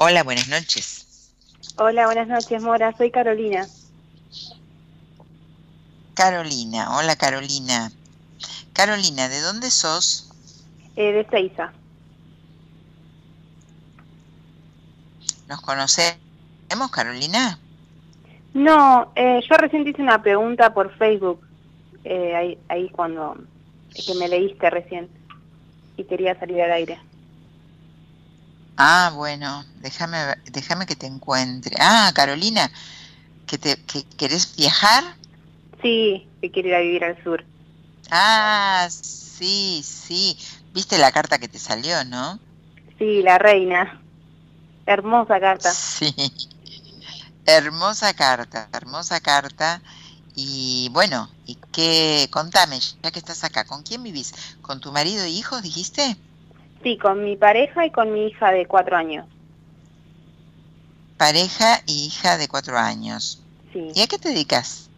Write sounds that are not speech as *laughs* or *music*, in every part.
Hola, buenas noches. Hola, buenas noches, Mora. Soy Carolina. Carolina, hola Carolina. Carolina, ¿de dónde sos? Eh, de Seiza. ¿Nos conocemos, Carolina? No, eh, yo recién te hice una pregunta por Facebook, eh, ahí, ahí cuando, que me leíste recién, y quería salir al aire. Ah, bueno, déjame, déjame que te encuentre. Ah, Carolina, ¿que te, que querés viajar? Sí, que quiero ir a vivir al sur. Ah, sí, sí. ¿Viste la carta que te salió, no? Sí, la reina. Hermosa carta. Sí. Hermosa carta, hermosa carta. Y bueno, ¿y qué? Contame, ya que estás acá, ¿con quién vivís? ¿Con tu marido e hijos, dijiste? Sí, con mi pareja y con mi hija de cuatro años. Pareja y hija de cuatro años. Sí. ¿Y a qué te dedicas?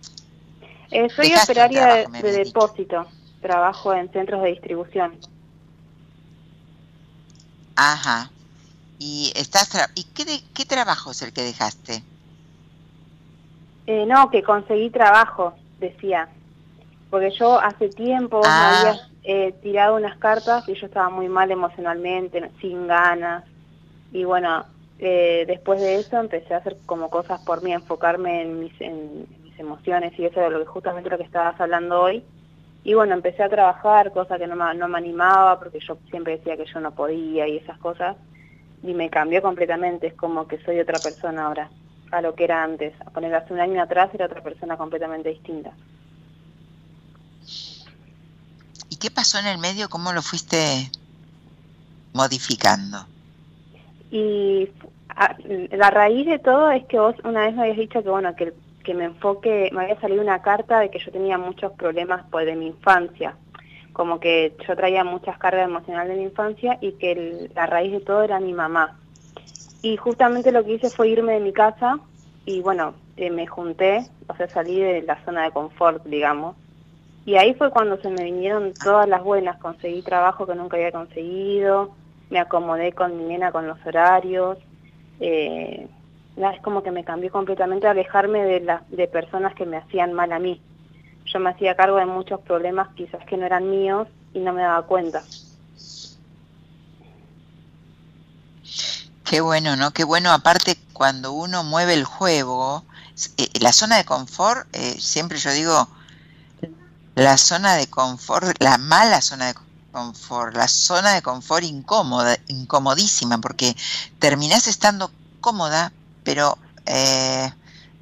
Eh, soy operaria de, trabajo, depósito. Trabajo en centros de distribución. Ajá. ¿Y estás tra- ¿Y qué, de- qué trabajo es el que dejaste? Eh, no, que conseguí trabajo, decía. Porque yo hace tiempo Ah. me habías eh, tirado unas cartas y yo estaba muy mal emocionalmente, sin ganas. Y bueno, eh, después de eso empecé a hacer como cosas por mí, enfocarme en mis, en mis emociones y eso de lo que justamente lo que estabas hablando hoy. Y bueno, empecé a trabajar, cosa que no me, no me animaba porque yo siempre decía que yo no podía y esas cosas. Y me cambió completamente, es como que soy otra persona ahora a lo que era antes. A poner hace un año atrás era otra persona completamente distinta. ¿Y qué pasó en el medio? ¿Cómo lo fuiste modificando? Y la raíz de todo es que vos una vez me habías dicho que bueno que, que me enfoque, me había salido una carta de que yo tenía muchos problemas pues, de mi infancia, como que yo traía muchas cargas emocionales de mi infancia y que la raíz de todo era mi mamá. Y justamente lo que hice fue irme de mi casa y bueno, eh, me junté, o sea, salí de la zona de confort, digamos. Y ahí fue cuando se me vinieron todas las buenas, conseguí trabajo que nunca había conseguido, me acomodé con mi nena con los horarios, eh, es como que me cambió completamente alejarme de, de personas que me hacían mal a mí. Yo me hacía cargo de muchos problemas quizás que no eran míos y no me daba cuenta. Qué bueno, ¿no? Qué bueno, aparte cuando uno mueve el juego, eh, la zona de confort, eh, siempre yo digo, la zona de confort, la mala zona de confort, la zona de confort incómoda, incomodísima, porque terminás estando cómoda, pero eh,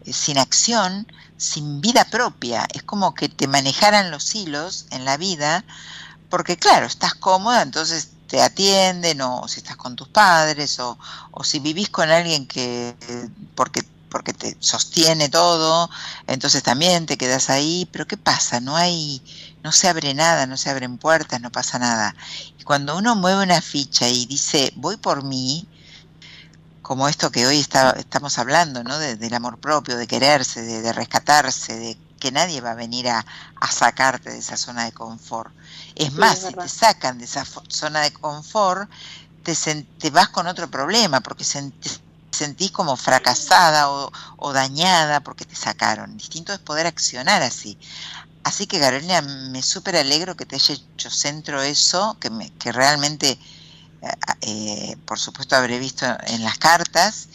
sin acción, sin vida propia. Es como que te manejaran los hilos en la vida, porque claro, estás cómoda, entonces te atienden, o si estás con tus padres, o, o si vivís con alguien que, porque porque te sostiene todo, entonces también te quedas ahí, pero ¿qué pasa? No hay, no se abre nada, no se abren puertas, no pasa nada. Y cuando uno mueve una ficha y dice, voy por mí, como esto que hoy está, estamos hablando, ¿no? De, del amor propio, de quererse, de, de, rescatarse, de que nadie va a venir a, a sacarte de esa zona de confort. Es Sí, más, es si te sacan de esa zona de confort, te, te vas con otro problema, porque sentís como fracasada o, o dañada porque te sacaron. Distinto es poder accionar así. Así que Carolina, me súper alegro que te haya hecho centro eso, que, me, que realmente, eh, eh, por supuesto, habré visto en las cartas.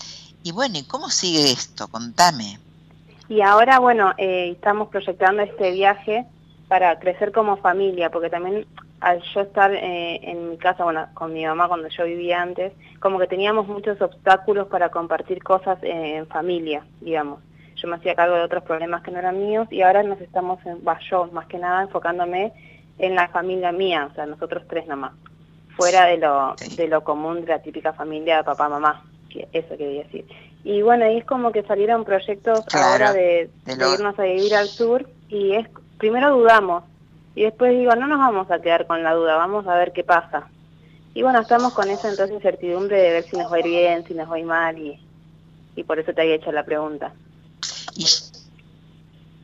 Y bueno, ¿y cómo sigue esto? Contame. Y ahora, bueno, eh, estamos proyectando este viaje para crecer como familia, porque también al yo estar eh, en mi casa, bueno, con mi mamá cuando yo vivía antes, como que teníamos muchos obstáculos para compartir cosas eh, en familia, digamos. Yo me hacía cargo de otros problemas que no eran míos y ahora nos estamos, en, bah, yo más que nada enfocándome en la familia mía, o sea, nosotros tres nomás, fuera de lo, de lo común de la típica familia de papá, mamá, eso quería decir. Y bueno, y es como que salieron proyectos Claro, ahora de, de de irnos a vivir al sur y es primero dudamos y después digo, no nos vamos a quedar con la duda, vamos a ver qué pasa. Y bueno, estamos con esa entonces incertidumbre de ver si nos va a ir bien, si nos va a ir mal y, y por eso te había hecho la pregunta. ¿Y,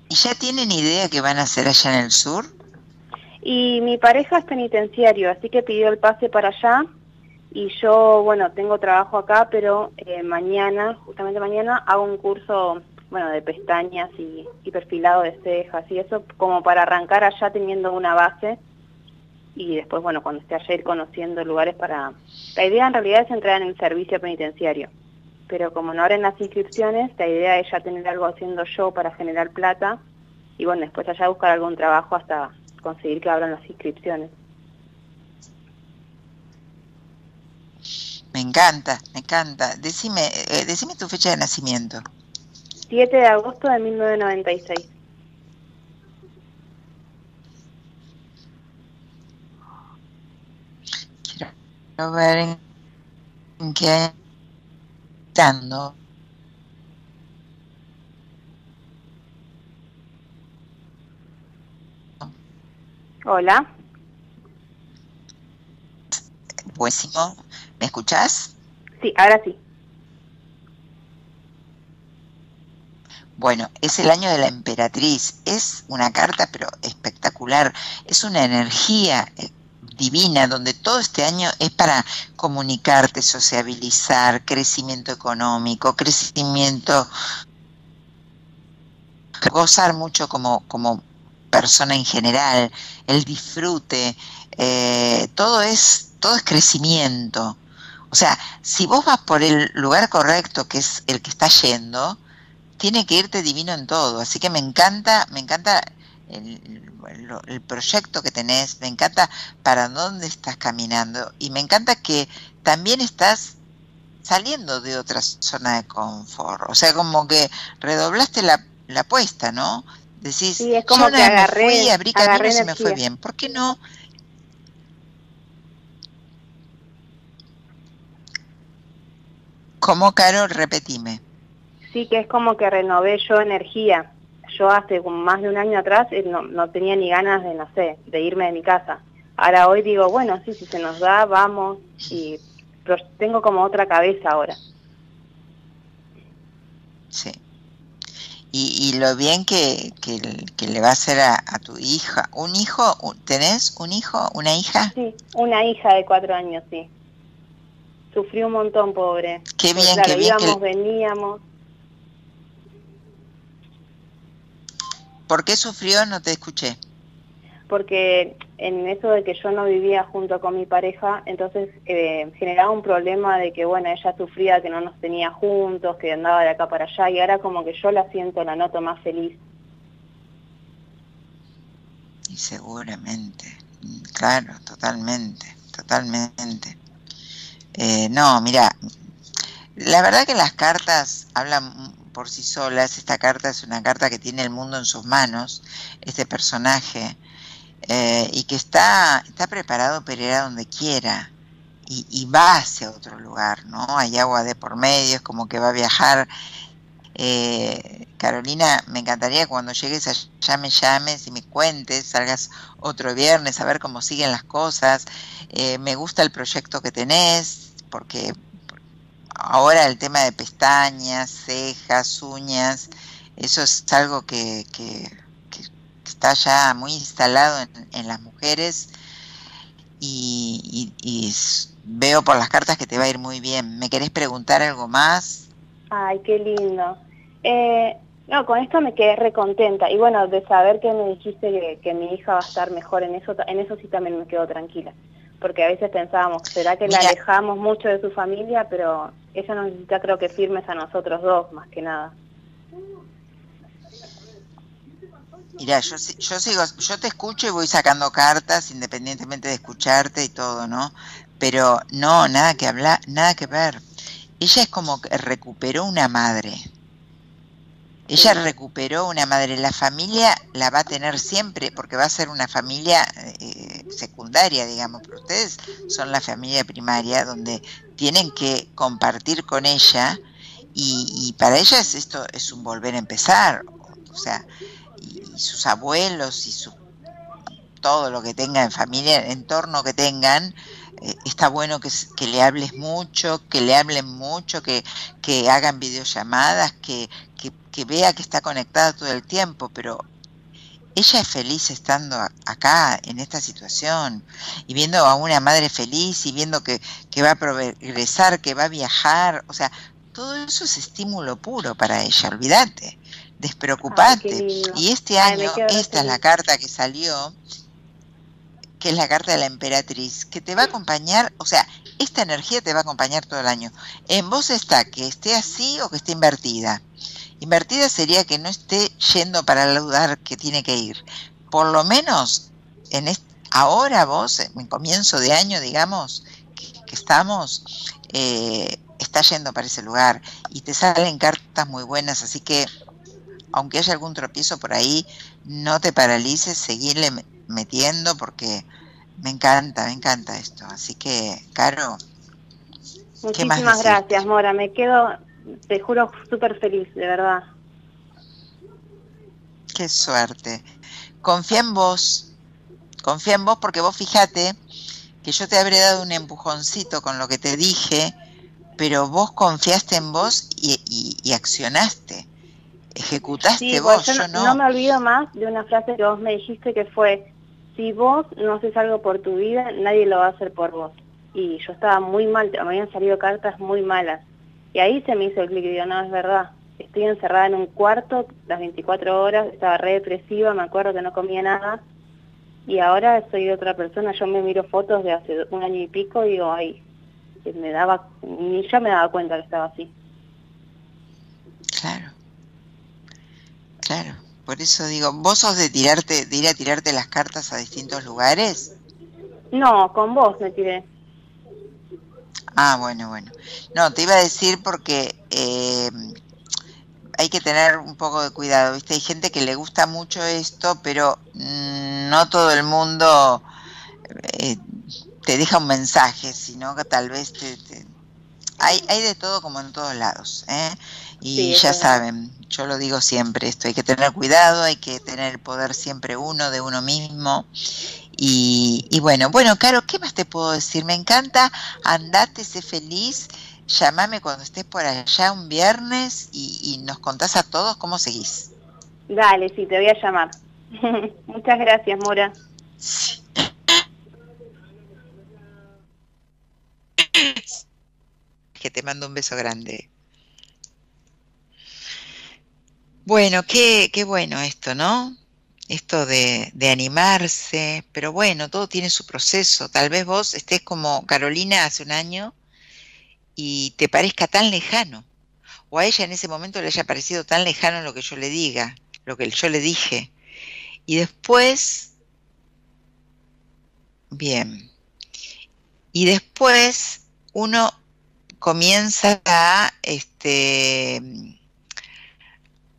y ya tienen idea que van a hacer allá en el sur? Y mi pareja es penitenciario, así que pidió el pase para allá Y yo, bueno, tengo trabajo acá, pero eh, mañana, justamente mañana, hago un curso, bueno, de pestañas y, y perfilado de cejas y eso, como para arrancar allá teniendo una base y después, bueno, cuando esté allá ir conociendo lugares para... La idea en realidad es entrar en el servicio penitenciario, pero como no abren las inscripciones, la idea es ya tener algo haciendo yo para generar plata y bueno, después allá buscar algún trabajo hasta conseguir que abran las inscripciones. Me encanta, me encanta. Decime, eh, decime tu fecha de nacimiento. 7 de agosto de 1996. Quiero ver en, en qué estando. Hola. Buenísimo. ¿Me escuchás? Sí, ahora sí. Bueno, es el año de la emperatriz. Es una carta, pero espectacular. Es una energía eh, divina donde todo este año es para comunicarte, sociabilizar, crecimiento económico, crecimiento, gozar mucho como, como persona en general, el disfrute, eh, todo es todo es crecimiento. O sea, si vos vas por el lugar correcto, que es el que está yendo, tiene que irte divino en todo. Así que me encanta, me encanta el, proyecto que tenés, me encanta para dónde estás caminando y me encanta que también estás saliendo de otra zona de confort. O sea, como que redoblaste la, la apuesta, ¿no? Decís, sí, es como yo que agarré, me fui, abrí caminos y me fue bien. ¿Por qué no ¿Cómo, Caro? Repetime. Sí, que es como que renové yo energía. Yo hace como más de un año atrás eh, no, no tenía ni ganas de, no sé, de irme de mi casa. Ahora hoy digo, bueno, sí, si se nos da, vamos. Y pero tengo como otra cabeza ahora. Sí. Y, y lo bien que, que, que le va a hacer a, a tu hija. ¿Un hijo? ¿Tenés un hijo? ¿Una hija? Sí, una hija de cuatro años, sí. Sufrió un montón, pobre. Qué bien, claro, qué bien que- íbamos, veníamos. ¿Por qué sufrió? No te escuché. porque en eso de que yo no vivía junto con mi pareja, entonces eh, generaba un problema de que, bueno, ella sufría que no nos tenía juntos, que andaba de acá para allá, y ahora como que yo la siento, la noto más feliz. Y seguramente. Claro, totalmente, totalmente. Eh, no, mira, la verdad que las cartas hablan por sí solas. Esta carta es una carta que tiene el mundo en sus manos, este personaje, eh, y que está, está preparado para ir a donde quiera. Y, va hacia otro lugar, ¿no? Hay agua de por medio, es como que va a viajar. Eh, Carolina, me encantaría que cuando llegues allá me llames y me cuentes, salgas otro viernes a ver cómo siguen las cosas. Eh, me gusta el proyecto que tenés, porque ahora el tema de pestañas, cejas, uñas, eso es algo que, que, que- está ya muy instalado en, las mujeres y, y- y veo por las cartas que te va a ir muy bien. ¿Me querés preguntar algo más? Ay, qué lindo. Eh, no, con esto me quedé recontenta. Y bueno, de saber que me dijiste que, que mi hija va a estar mejor en eso, en eso sí también me quedo tranquila. Porque a veces pensábamos, ¿será que la alejamos mucho de su familia? Pero ella nos necesita creo que firmes a nosotros dos, más que nada. Mira, yo, yo sigo, yo te escucho y voy sacando cartas independientemente de escucharte y todo, ¿no? Pero no, nada que hablar, nada que ver. Ella es como que recuperó una madre. Ella recuperó una madre. La familia la va a tener siempre porque va a ser una familia eh, secundaria, digamos. Pero ustedes son la familia primaria donde tienen que compartir con ella y, y para ella es esto es un volver a empezar. O sea, y, y sus abuelos y su todo lo que tenga en familia, el entorno que tengan, eh, está bueno que, que le hables mucho, que le hablen mucho, que, que hagan videollamadas, que, que, que vea que está conectada todo el tiempo, pero ella es feliz estando acá, en esta situación, y viendo a una madre feliz y viendo que, que va a progresar, que va a viajar, o sea, todo eso es estímulo puro para ella, olvídate, despreocupate. y este año, esta es la carta que salió, que es la carta de la emperatriz, que te va a acompañar, o sea, esta energía te va a acompañar todo el año. En vos está que esté así o que esté invertida. Invertida sería que no esté yendo para el lugar que tiene que ir. Por lo menos en ahora vos, en comienzo de año, digamos, que, estamos, eh, está yendo para ese lugar y te salen cartas muy buenas, así que aunque haya algún tropiezo por ahí, no te paralices, seguirle metiendo porque me encanta, me encanta esto. Así que, Caro. Muchísimas gracias, Mora. Me quedo te juro, súper feliz, de verdad. Qué suerte. Confía en vos, confía en vos porque vos fíjate que yo te habré dado un empujoncito con lo que te dije, pero vos confiaste en vos y, accionaste, ejecutaste vos, yo, no. No me olvido más de una frase que vos me dijiste que fue, si vos no haces algo por tu vida, nadie lo va a hacer por vos. Y yo estaba muy mal, me habían salido cartas muy malas. Y ahí se me hizo el clic y digo, no, es verdad. Estoy encerrada en un cuarto las 24 horas, estaba re depresiva, me acuerdo que no comía nada. Y ahora soy otra persona, yo me miro fotos de hace un año y pico y digo, ay, me daba, ni yo me daba cuenta que estaba así. Claro, claro. Por eso digo, ¿vos sos de tirarte, de ir a tirarte las cartas a distintos lugares? No, con vos me tiré. Ah, bueno, bueno. No, te iba a decir porque eh, hay que tener un poco de cuidado, ¿viste? Hay gente que le gusta mucho esto, pero mm, no todo el mundo eh, te deja un mensaje, sino que tal vez te... Hay, hay de todo como en todos lados, ¿eh? Y ya saben, yo lo digo siempre, esto hay que tener cuidado, hay que tener el poder siempre uno de uno mismo y, bueno, bueno, Caro, ¿qué más te puedo decir? Me encanta, andate, sé feliz, llámame cuando estés por allá un viernes y, nos contás a todos cómo seguís. Dale, sí, te voy a llamar. *laughs* Muchas gracias, Mora. Que te mando un beso grande. Bueno, qué, qué bueno esto, ¿no? esto de, animarse, pero bueno, todo tiene su proceso. Tal vez vos estés como Carolina hace un año y te parezca tan lejano, o a ella en ese momento le haya parecido tan lejano lo que yo le diga, lo que yo le dije. Y después, bien, y después uno comienza a, este,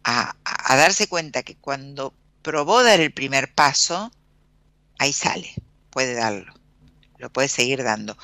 a, darse cuenta que cuando probó dar el primer paso, ahí sale, puede darlo, lo puede seguir dando.